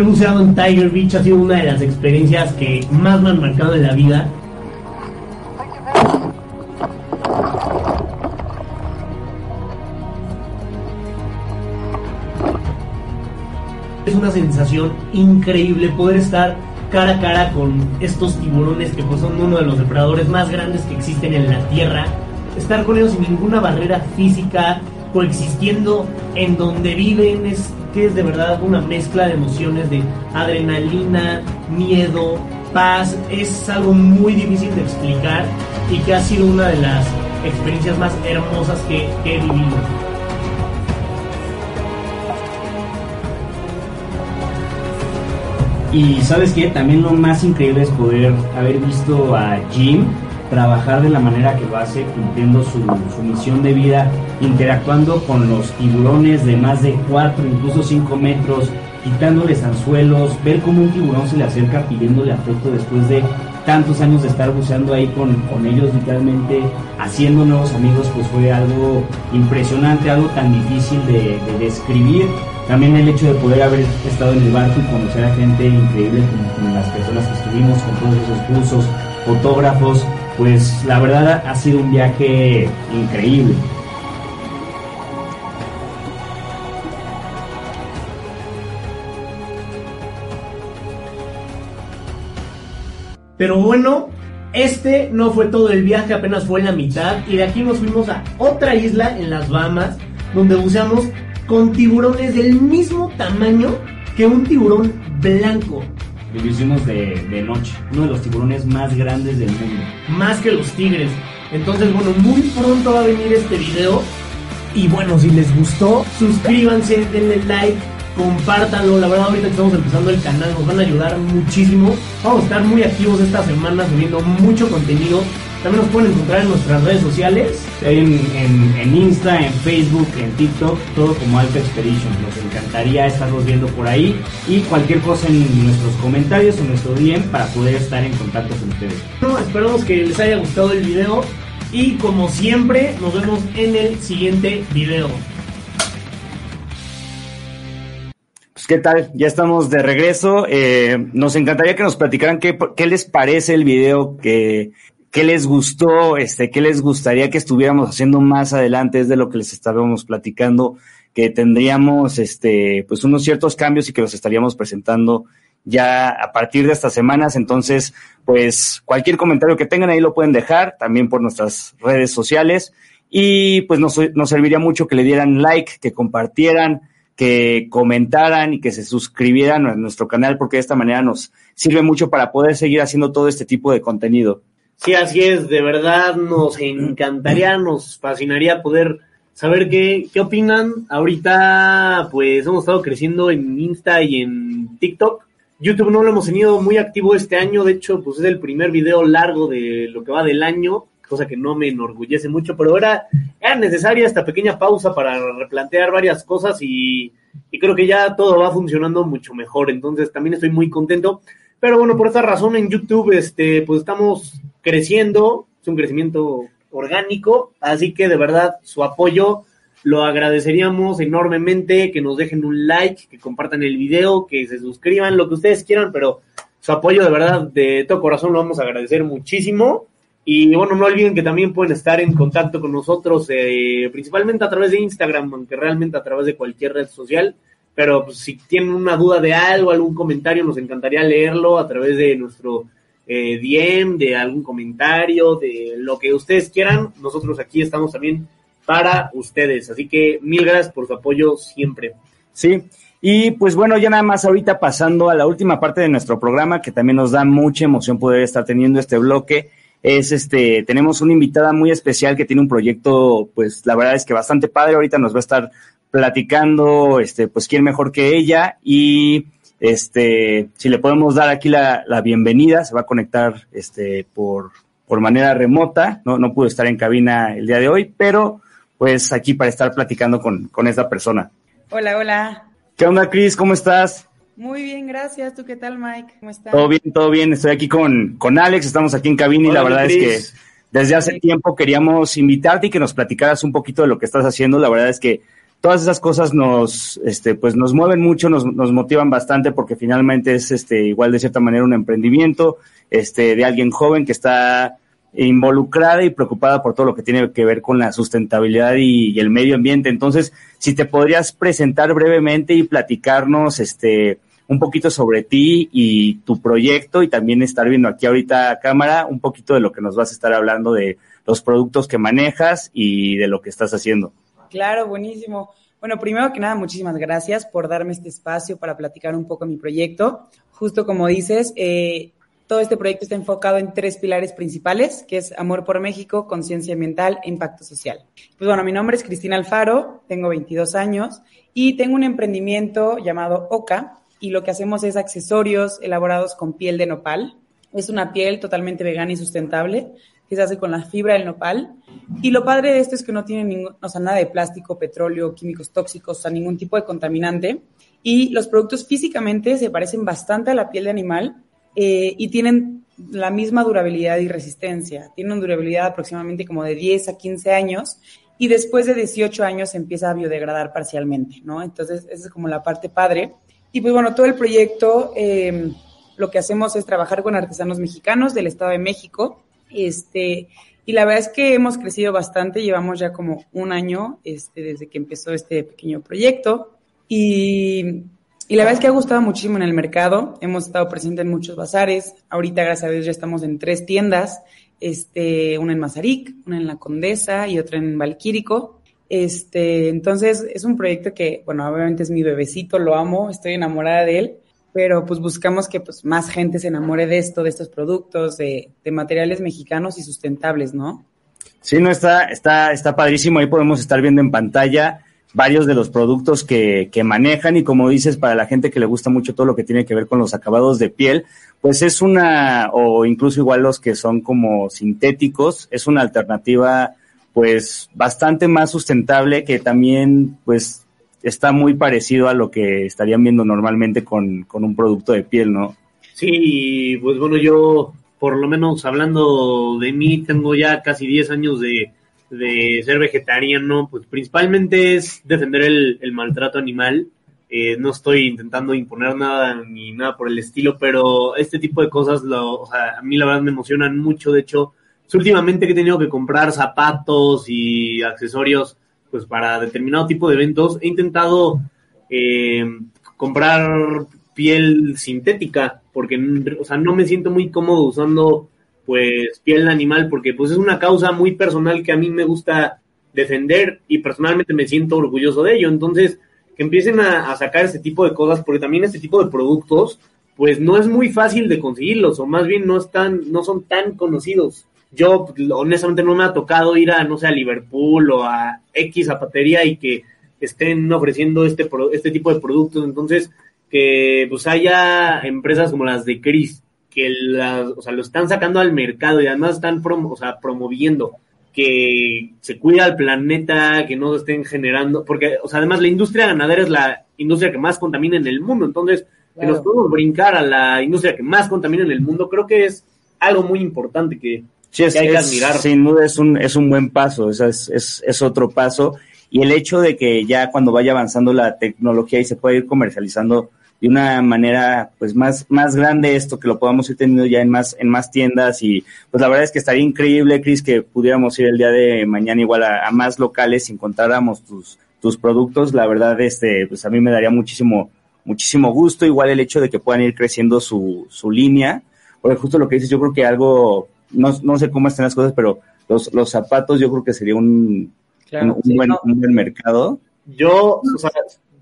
Haber buceado en Tiger Beach ha sido una de las experiencias que más me han marcado en la vida. Es una sensación increíble poder estar cara a cara con estos tiburones que pues son uno de los depredadores más grandes que existen en la Tierra. Estar con ellos sin ninguna barrera física, coexistiendo en donde viven, es que es de verdad una mezcla de emociones de adrenalina, miedo, paz. Es algo muy difícil de explicar y que ha sido una de las experiencias más hermosas que, que he vivido. Y sabes qué, también lo más increíble es poder haber visto a Jim trabajar de la manera que lo hace, cumpliendo su, su misión de vida, interactuando con los tiburones de más de 4, incluso 5 metros, quitándoles anzuelos, ver cómo un tiburón se le acerca pidiéndole afecto después de tantos años de estar buceando ahí con, con ellos, literalmente haciendo nuevos amigos, pues fue algo impresionante, algo tan difícil de, de describir. También el hecho de poder haber estado en el barco y conocer a gente increíble como, como las personas que estuvimos, con todos esos buzos, fotógrafos, pues la verdad ha sido un viaje increíble. Pero bueno, este no fue todo el viaje, apenas fue la mitad. Y de aquí nos fuimos a otra isla en las Bahamas, donde buceamos con tiburones del mismo tamaño que un tiburón blanco. Lo hicimos de, de noche, uno de los tiburones más grandes del mundo. Más que los tigres. Entonces, bueno, muy pronto va a venir este video. Y bueno, si les gustó, suscríbanse, denle like, compártanlo. La verdad, ahorita que estamos empezando el canal, nos van a ayudar muchísimo. Vamos a estar muy activos esta semana subiendo mucho contenido. También nos pueden encontrar en nuestras redes sociales. En, en, en Insta, en Facebook, en TikTok, todo como Alpha Expedition. Nos encantaría estarlos viendo por ahí y cualquier cosa en nuestros comentarios o nuestro DM para poder estar en contacto con ustedes. Bueno, esperamos que les haya gustado el video y como siempre nos vemos en el siguiente video. Pues, ¿Qué tal? Ya estamos de regreso. Eh, nos encantaría que nos platicaran qué, qué les parece el video, que, qué les gustó, este, qué les gustaría que estuviéramos haciendo más adelante, es de lo que les estábamos platicando, que tendríamos este, pues unos ciertos cambios y que los estaríamos presentando ya a partir de estas semanas. Entonces, pues cualquier comentario que tengan ahí lo pueden dejar, también por nuestras redes sociales. Y pues nos, nos serviría mucho que le dieran like, que compartieran, que comentaran y que se suscribieran a nuestro canal porque de esta manera nos sirve mucho para poder seguir haciendo todo este tipo de contenido. Sí, así es, de verdad nos encantaría, nos fascinaría poder saber qué, qué opinan. Ahorita pues hemos estado creciendo en Insta y en TikTok. YouTube no lo hemos tenido muy activo este año, de hecho pues es el primer video largo de lo que va del año cosa que no me enorgullece mucho, pero era, era necesaria esta pequeña pausa para replantear varias cosas y, creo que ya todo va funcionando mucho mejor, entonces también estoy muy contento. Pero bueno, por esta razón en YouTube, este, pues estamos creciendo, es un crecimiento orgánico, así que de verdad su apoyo lo agradeceríamos enormemente, que nos dejen un like, que compartan el video, que se suscriban, lo que ustedes quieran, pero su apoyo de verdad de todo corazón lo vamos a agradecer muchísimo. Y bueno, no olviden que también pueden estar en contacto con nosotros, eh, principalmente a través de Instagram, aunque realmente a través de cualquier red social. Pero pues, si tienen una duda de algo, algún comentario, nos encantaría leerlo a través de nuestro eh, DM, de algún comentario, de lo que ustedes quieran. Nosotros aquí estamos también para ustedes. Así que mil gracias por su apoyo siempre. Sí, y pues bueno, ya nada más ahorita pasando a la última parte de nuestro programa, que también nos da mucha emoción poder estar teniendo este bloque es este, tenemos una invitada muy especial que tiene un proyecto, pues la verdad es que bastante padre, ahorita nos va a estar platicando, este, pues quién mejor que ella y este, si le podemos dar aquí la, la bienvenida, se va a conectar este, por, por manera remota, no, no pudo estar en cabina el día de hoy, pero pues aquí para estar platicando con, con esta persona. Hola, hola. ¿Qué onda, Cris? ¿Cómo estás? Muy bien, gracias. ¿Tú qué tal, Mike? ¿Cómo estás? Todo bien, todo bien. Estoy aquí con, con Alex, estamos aquí en cabina y la verdad es que desde hace tiempo queríamos invitarte y que nos platicaras un poquito de lo que estás haciendo. La verdad es que todas esas cosas nos, este, pues nos mueven mucho, nos, nos motivan bastante porque finalmente es, este, igual de cierta manera un emprendimiento, este, de alguien joven que está involucrada y preocupada por todo lo que tiene que ver con la sustentabilidad y, y el medio ambiente. Entonces, si te podrías presentar brevemente y platicarnos, este, un poquito sobre ti y tu proyecto y también estar viendo aquí ahorita a cámara un poquito de lo que nos vas a estar hablando de los productos que manejas y de lo que estás haciendo. Claro, buenísimo. Bueno, primero que nada, muchísimas gracias por darme este espacio para platicar un poco mi proyecto. Justo como dices, eh, todo este proyecto está enfocado en tres pilares principales, que es amor por México, conciencia ambiental e impacto social. Pues bueno, mi nombre es Cristina Alfaro, tengo 22 años y tengo un emprendimiento llamado OCA, y lo que hacemos es accesorios elaborados con piel de nopal. Es una piel totalmente vegana y sustentable que se hace con la fibra del nopal. Y lo padre de esto es que no tiene ningún, o sea, nada de plástico, petróleo, químicos tóxicos, o sea, ningún tipo de contaminante. Y los productos físicamente se parecen bastante a la piel de animal eh, y tienen la misma durabilidad y resistencia. Tienen una durabilidad aproximadamente como de 10 a 15 años y después de 18 años se empieza a biodegradar parcialmente, ¿no? Entonces, esa es como la parte padre. Y pues bueno, todo el proyecto em, lo que hacemos es trabajar con artesanos mexicanos del Estado de México. Este, y la verdad es que hemos crecido bastante, llevamos ya como un año este, desde que empezó este pequeño proyecto. Y, y la verdad es que ha gustado muchísimo en el mercado. Hemos estado presentes en muchos bazares. Ahorita, gracias a Dios, ya estamos en tres tiendas. Este, una en Mazarik, una en La Condesa y otra en Valquírico. Este, entonces es un proyecto que, bueno, obviamente es mi bebecito, lo amo, estoy enamorada de él, pero pues buscamos que pues más gente se enamore de esto, de estos productos, de, de materiales mexicanos y sustentables, ¿no? Sí, no, está, está, está padrísimo, ahí podemos estar viendo en pantalla varios de los productos que, que manejan y como dices, para la gente que le gusta mucho todo lo que tiene que ver con los acabados de piel, pues es una, o incluso igual los que son como sintéticos, es una alternativa pues bastante más sustentable que también pues está muy parecido a lo que estarían viendo normalmente con, un producto de piel, ¿no? Sí, pues bueno, yo por lo menos hablando de mí, tengo ya casi 10 años de, de ser vegetariano, pues principalmente es defender el, maltrato animal. Eh, no estoy intentando imponer nada ni nada por el estilo, pero este tipo de cosas lo, a mí la verdad me emocionan mucho. De hecho, últimamente que he tenido que comprar zapatos y accesorios pues para determinado tipo de eventos, he intentado eh, comprar piel sintética, porque o sea, no me siento muy cómodo usando pues piel animal, porque pues es una causa muy personal que a mí me gusta defender y personalmente me siento orgulloso de ello. Entonces, que empiecen a, a sacar este tipo de cosas, porque también este tipo de productos, pues no es muy fácil de conseguirlos, o más bien no están, no son tan conocidos. Yo, honestamente, no me ha tocado ir a, no sé, a Liverpool o a X zapatería y que estén ofreciendo este, este tipo de productos. Entonces, que pues haya empresas como las de Chris, que las, o sea, lo están sacando al mercado y además están o sea, promoviendo que se cuida al planeta, que no estén generando, porque, o sea, además la industria ganadera es la industria que más contamina en el mundo, entonces, que nos podemos brincar a la industria que más contamina en el mundo, creo que es algo muy importante que, Sí, es, que hay que es- admirar. sin duda es un, es un buen paso, o sea, es, es, es otro paso. Y el hecho de que ya cuando vaya avanzando la tecnología y se pueda ir comercializando de una manera pues más, más grande esto, que lo podamos ir teniendo ya en más, en más tiendas y pues la verdad es que estaría increíble, Chris, que pudiéramos ir el día de mañana igual a, a más locales si encontráramos tus, tus productos, la verdad este, pues a mí me daría muchísimo, muchísimo gusto, igual el hecho de que puedan ir creciendo su, su línea, porque justo lo que dices, yo creo que algo, no, no sé cómo están las cosas, pero los, los zapatos yo creo que sería un, Claro, un, un sí, buen, no. un buen mercado. Yo, o sea,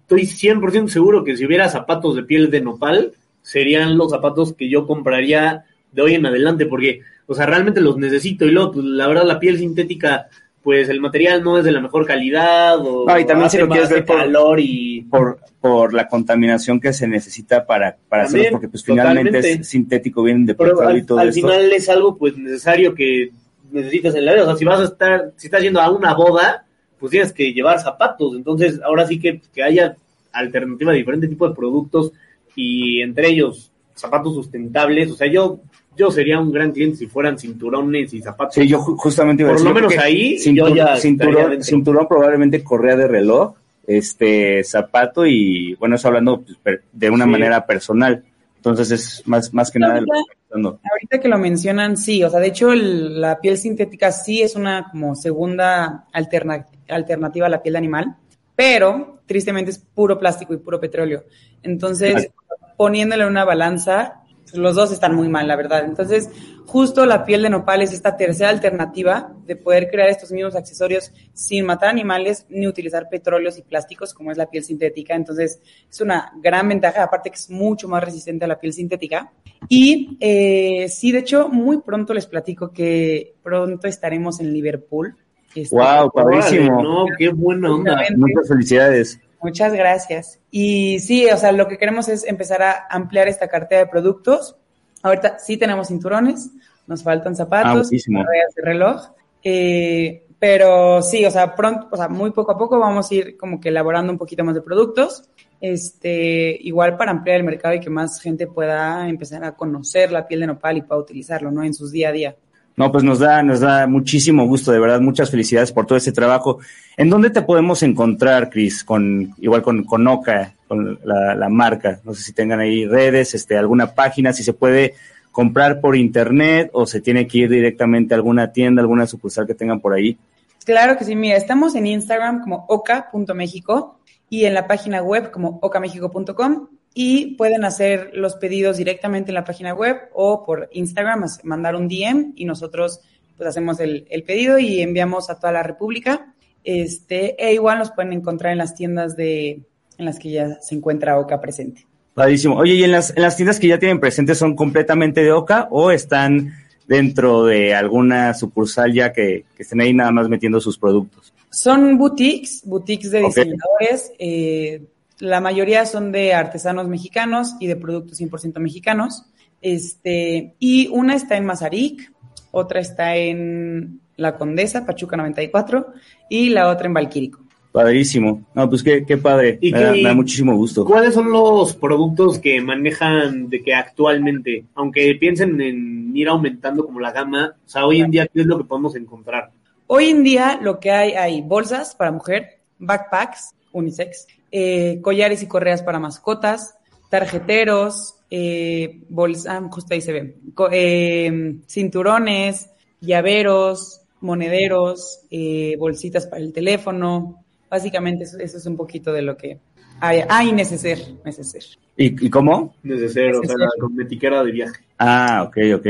estoy 100% seguro que si hubiera zapatos de piel de nopal, serían los zapatos que yo compraría de hoy en adelante, porque, o sea, realmente los necesito y luego, pues, la verdad, la piel sintética, pues el material no es de la mejor calidad o No, y también si lo quieres ver por, calor y por, por la contaminación que se necesita para, para hacerlo, porque pues finalmente totalmente. es sintético, vienen de petróleo y al, todo al esto. final es algo pues necesario que necesitas en la vida. O sea, si vas a estar, si estás yendo a una boda, pues tienes que llevar zapatos. Entonces, ahora sí que, que haya alternativa de diferente tipo de productos y entre ellos zapatos sustentables. O sea, yo, yo sería un gran cliente si fueran cinturones y zapatos. Sí, yo ju- justamente iba a Por decir, lo menos ahí, cintur- yo ya estaría cinturón, cinturón probablemente correa de reloj, este zapato y bueno, eso hablando pues, de una Sí. manera personal. Entonces es más, más que nada lo que Ahorita- estoy pensando. Ahorita que lo mencionan, sí, o sea, de hecho el- la piel sintética sí es una como segunda alterna- alternativa a la piel de animal, pero tristemente es puro plástico y puro petróleo. Entonces, poniéndole en una balanza, los dos están muy mal, la verdad. Entonces, justo la piel de nopal es esta tercera alternativa de poder crear estos mismos accesorios sin matar animales ni utilizar petróleos y plásticos como es la piel sintética. Entonces, es una gran ventaja, aparte que es mucho más resistente a la piel sintética. Y eh, sí, de hecho, muy pronto les platico que pronto estaremos en Liverpool. Este, Wow, padrísimo. Órale, no, qué buena onda. Muchas felicidades. Muchas gracias. Y sí, o sea, lo que queremos es empezar a ampliar esta cartera de productos. Ahorita sí tenemos cinturones, nos faltan Ah, zapatos, correas de reloj, eh, pero sí, o sea, pronto, o sea, muy poco a poco vamos a ir como que elaborando un poquito más de productos, este, igual para ampliar el mercado y que más gente pueda empezar a conocer la piel de nopal y pueda utilizarlo, ¿no? En sus día a día. No, pues nos da, nos da muchísimo gusto, de verdad, muchas felicidades por todo este trabajo. ¿En dónde te podemos encontrar, Cris? Con, igual con, con Oca, con la, marca. No sé si tengan ahí redes, este, alguna página, si se puede comprar por internet o se tiene que ir directamente a alguna tienda, alguna sucursal que tengan por ahí. Claro que sí, mira, estamos en Instagram como oca.mexico y en la página web como ocamexico.com y pueden hacer los pedidos directamente en la página web o por Instagram, mandar un DM y nosotros pues hacemos el, el pedido y enviamos a toda la República. Este, e igual nos pueden encontrar en las tiendas de, en las que ya se encuentra Oca presente. Padrísimo. Oye, ¿y en las, en las tiendas que ya tienen presentes son completamente de Oca o están dentro de alguna sucursal ya que, que estén ahí nada más metiendo sus productos? Son boutiques, boutiques de diseñadores. eh, la mayoría son de artesanos mexicanos y de productos 100% mexicanos. Este, y una está en Mazarik, otra está en La Condesa, Pachuca 94, y la otra en Valquírico. Padrísimo. No, pues qué, qué padre. ¿Y me, da, me da muchísimo gusto. ¿Cuáles son los productos que manejan de que actualmente, aunque piensen en ir aumentando como la gama, o sea, hoy en día, ¿qué es lo que podemos encontrar? Hoy en día lo que hay, hay bolsas para mujer, backpacks, unisex, eh, collares y correas para mascotas, tarjeteros, eh, bolsas, justo ahí se ve, eh, cinturones, llaveros, monederos, eh, bolsitas para el teléfono. Básicamente eso, eso es un poquito de lo que hay. Ah, y neceser, neceser. ¿Y, y cómo? Necesario, o sea, Neceser. con etiqueta de viaje. Ah, ok, ok.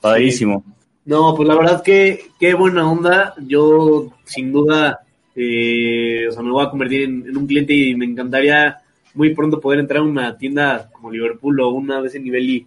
Padrísimo. No, pues la verdad que qué buena onda. Yo sin duda Eh, o sea, me voy a convertir en, en un cliente y me encantaría muy pronto poder entrar a una tienda como Liverpool o una de ese nivel y,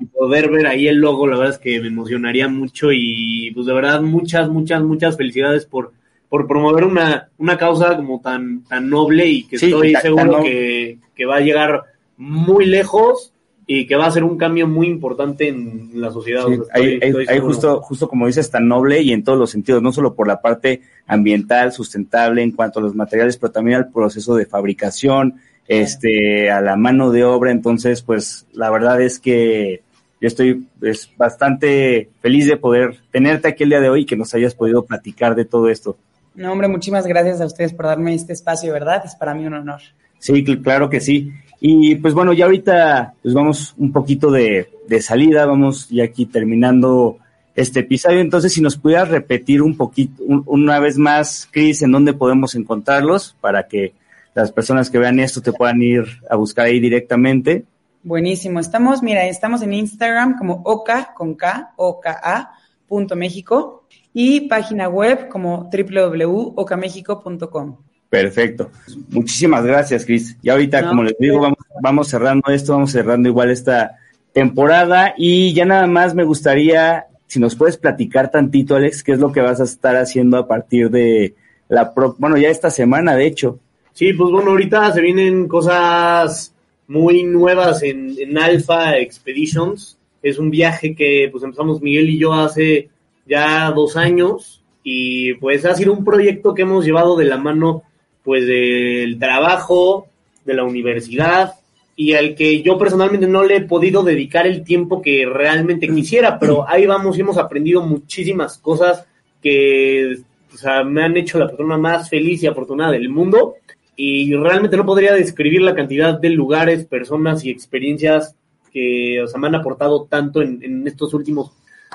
y poder ver ahí el logo, la verdad es que me emocionaría mucho y pues de verdad muchas, muchas, muchas felicidades por, por promover una, una causa como tan, tan noble y que Sí, estoy seguro que, que va a llegar muy lejos y que va a ser un cambio muy importante en la sociedad. Sí, o sea, estoy- ahí, ahí- estoy ahí seguro. justo, justo como dices, tan noble y en todos los sentidos, no solo por la parte ambiental, sustentable en cuanto a los materiales, pero también al proceso de fabricación, este, a la mano de obra. Entonces, pues la verdad es que yo estoy pues, bastante feliz de poder tenerte aquí el día de hoy y que nos hayas podido platicar de todo esto. No, hombre, muchísimas gracias a ustedes por darme este espacio, ¿verdad? Es para mí un honor. Sí, cl- claro que sí. Y pues bueno, ya ahorita pues vamos un poquito de, de salida, vamos ya aquí terminando este episodio. Entonces, si nos pudieras repetir un poquito, un- una vez más, Cris, en dónde podemos encontrarlos para que las personas que vean esto te puedan ir a buscar ahí directamente. Buenísimo. Estamos, mira, estamos en Instagram como oka con K, oka, punto México y página web como www.okamexico.com. Perfecto. Muchísimas gracias, Cris. Y ahorita, No, como les digo, vamos, vamos cerrando esto, vamos cerrando igual esta temporada y ya nada más me gustaría, si nos puedes platicar tantito, Alex, qué es lo que vas a estar haciendo a partir de la, pro- bueno, ya esta semana, de hecho. Sí, pues bueno, ahorita se vienen cosas muy nuevas en, en Alpha Expeditions. Es un viaje que pues empezamos Miguel y yo hace ya dos años y pues ha sido un proyecto que hemos llevado de la mano pues del trabajo, de la universidad y al que yo personalmente no le he podido dedicar el tiempo que realmente quisiera, pero ahí vamos y hemos aprendido muchísimas cosas que o sea, me han hecho la persona más feliz y afortunada del mundo y realmente no podría describir la cantidad de lugares, personas y experiencias que o sea, me han aportado tanto en, en estos últimos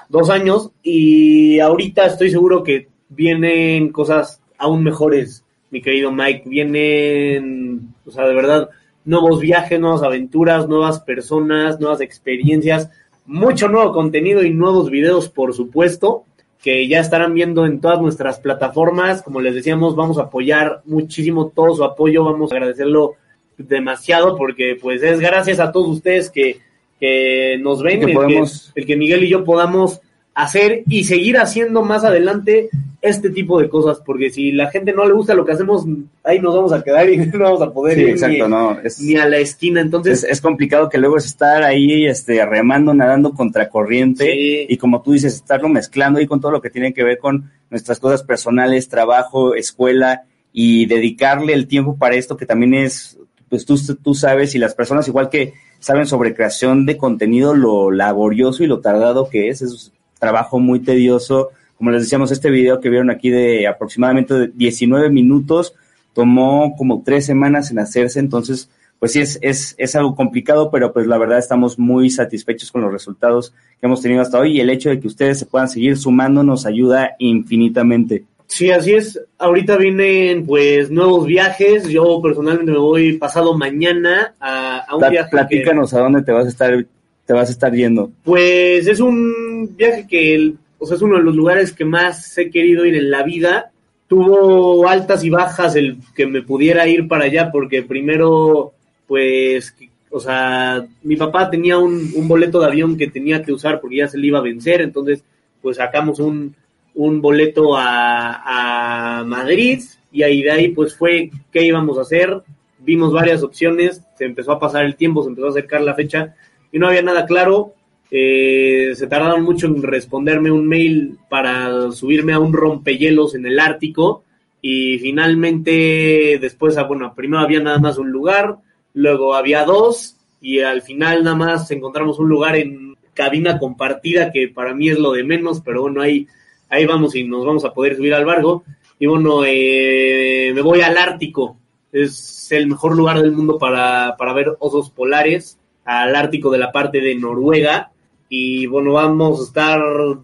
dos años y ahorita estoy seguro que vienen cosas aún mejores, mi querido Mike, vienen, o sea, de verdad, nuevos viajes, nuevas aventuras, nuevas personas, nuevas experiencias, mucho nuevo contenido y nuevos videos, por supuesto, que ya estarán viendo en todas nuestras plataformas. Como les decíamos, vamos a apoyar muchísimo todo su apoyo, vamos a agradecerlo demasiado porque pues es gracias a todos ustedes que, que nos ven, Que el, podemos- que, el que Miguel y yo podamos hacer y seguir haciendo más adelante este tipo de cosas, porque si la gente no le gusta lo que hacemos, ahí nos vamos a quedar y no vamos a poder Sí, ir exacto, ni, no, es- ni a la esquina. Entonces, Es, es complicado que luego es estar ahí este, remando, nadando contracorriente y como tú dices, estarlo mezclando ahí con todo lo que tiene que ver con nuestras cosas personales, trabajo, escuela y dedicarle el tiempo para esto que también es, pues tú, tú sabes y las personas igual que saben sobre creación de contenido, lo laborioso y lo tardado que es, es un trabajo muy tedioso. Como les decíamos, este video que vieron aquí de aproximadamente 19 minutos, tomó como tres semanas en hacerse, entonces pues sí es, es, es algo complicado, pero pues la verdad estamos muy satisfechos con los resultados que hemos tenido hasta hoy y el hecho de que ustedes se puedan seguir sumando nos ayuda infinitamente. Sí, así es. Ahorita vienen pues nuevos viajes. Yo personalmente me voy pasado mañana a, a un viaje que, Platícanos a dónde te vas a estar, te vas a estar yendo. pues es un viaje que el- o sea, es uno de los lugares que más he querido ir en la vida. Tuvo altas y bajas el que me pudiera ir para allá porque primero pues o sea, mi papá tenía un, un boleto de avión que tenía que usar porque ya se le iba a vencer, entonces pues sacamos un, un boleto a, a Madrid y ahí de ahí pues fue qué íbamos a hacer, vimos varias opciones, se empezó a pasar el tiempo, se empezó a acercar la fecha y no había nada claro, eh, se tardaron mucho en responderme un mail para subirme a un rompehielos en el Ártico y finalmente después, ah, bueno, primero había nada más un lugar, luego había dos y al final nada más encontramos un lugar en cabina compartida que para mí es lo de menos, pero bueno, ahí, ahí vamos y nos vamos a poder subir al barco. Y bueno, eh, me voy al Ártico, es el mejor lugar del mundo para, para ver osos polares, al Ártico de la parte de Noruega. Y bueno, vamos a estar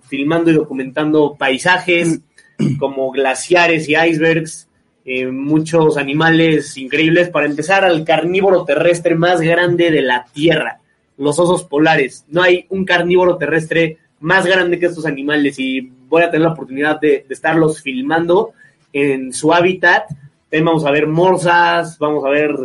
filmando y documentando paisajes como glaciares y icebergs, eh, muchos animales increíbles. Para empezar, al carnívoro terrestre más grande de la Tierra, los osos polares. No hay un carnívoro terrestre más grande que estos animales y voy a tener la oportunidad de, estarlos filmando en su hábitat. También vamos a ver morsas, vamos a ver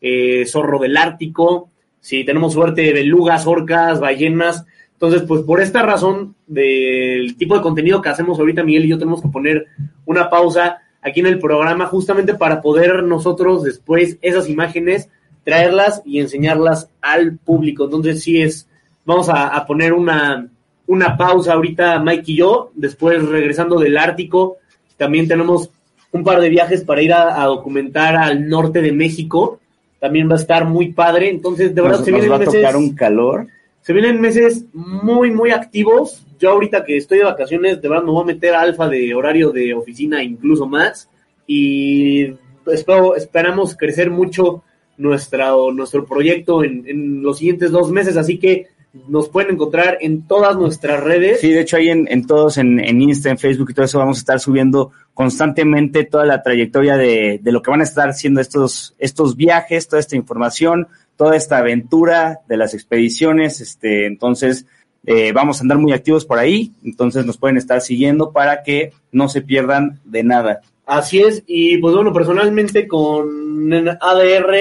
eh, zorro del Ártico, si tenemos suerte, belugas, orcas, ballenas. Entonces, pues por esta razón del tipo de contenido que hacemos ahorita, Miguel y yo tenemos que poner una pausa aquí en el programa justamente para poder nosotros después esas imágenes traerlas y enseñarlas al público. Entonces, sí es, vamos a, a poner una, una pausa ahorita Mike y yo, después regresando del Ártico, también tenemos un par de viajes para ir a, a documentar al norte de México, también va a estar muy padre, entonces de verdad Nos, se nos vienen va a meses, tocar un calor. Se vienen meses muy muy activos, yo ahorita que estoy de vacaciones, de verdad me voy a meter alfa de horario de oficina incluso más, y espero, esperamos crecer mucho nuestra, nuestro proyecto en, en los siguientes dos meses, así que nos pueden encontrar en todas nuestras redes. Sí, de hecho ahí en, en todos, en, en Insta, en Facebook y todo eso, vamos a estar subiendo constantemente toda la trayectoria de, de lo que van a estar haciendo estos, estos viajes, toda esta información, toda esta aventura de las expediciones. Este, entonces, eh, vamos a andar muy activos por ahí, entonces nos pueden estar siguiendo para que no se pierdan de nada. Así es, y pues bueno, personalmente con ADR,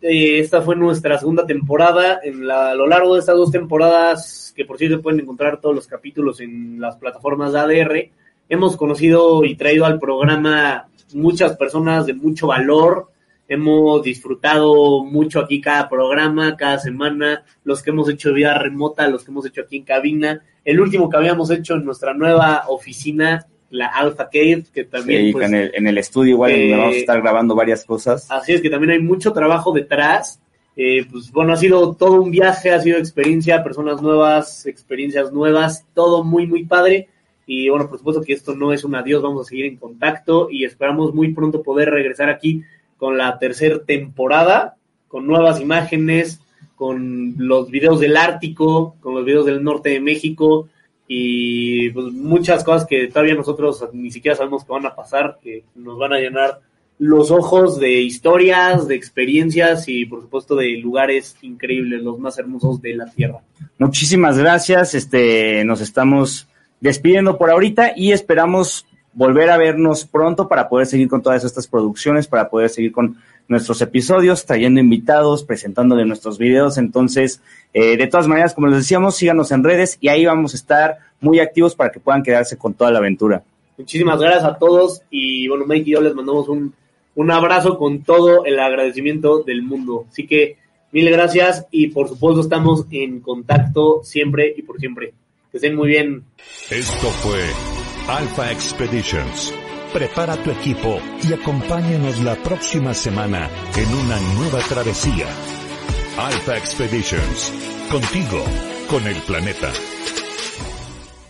eh, esta fue nuestra segunda temporada. En la, a lo largo de estas dos temporadas, que por cierto pueden encontrar todos los capítulos en las plataformas de ADR, hemos conocido y traído al programa muchas personas de mucho valor. Hemos disfrutado mucho aquí cada programa, cada semana, los que hemos hecho vía remota, los que hemos hecho aquí en cabina. El último que habíamos hecho en nuestra nueva oficina, la Alpha Cave, que también Sí, pues, en, el, en el estudio igual donde eh, vamos a estar grabando varias cosas. Así es que también hay mucho trabajo detrás. Eh, pues bueno, ha sido todo un viaje, ha sido experiencia, personas nuevas, experiencias nuevas, todo muy, muy padre. Y bueno, por supuesto que esto no es un adiós, vamos a seguir en contacto y esperamos muy pronto poder regresar aquí con la tercera temporada, con nuevas imágenes, con los videos del Ártico, con los videos del norte de México y pues, muchas cosas que todavía nosotros ni siquiera sabemos que van a pasar, que nos van a llenar los ojos de historias, de experiencias y por supuesto de lugares increíbles, los más hermosos de la Tierra. Muchísimas gracias. Este, nos estamos despidiendo por ahorita y esperamos volver a vernos pronto para poder seguir con todas estas producciones, para poder seguir con nuestros episodios, trayendo invitados, presentándole nuestros videos. Entonces, eh, de todas maneras, como les decíamos, síganos en redes y ahí vamos a estar muy activos para que puedan quedarse con toda la aventura. Muchísimas gracias a todos y bueno, Mike y yo les mandamos un, un abrazo con todo el agradecimiento del mundo. Así que mil gracias y por supuesto estamos en contacto siempre y por siempre. Que estén muy bien. Esto fue Alpha Expeditions. Prepara tu equipo y acompáñenos la próxima semana en una nueva travesía. Alpha Expeditions. Contigo, con el planeta.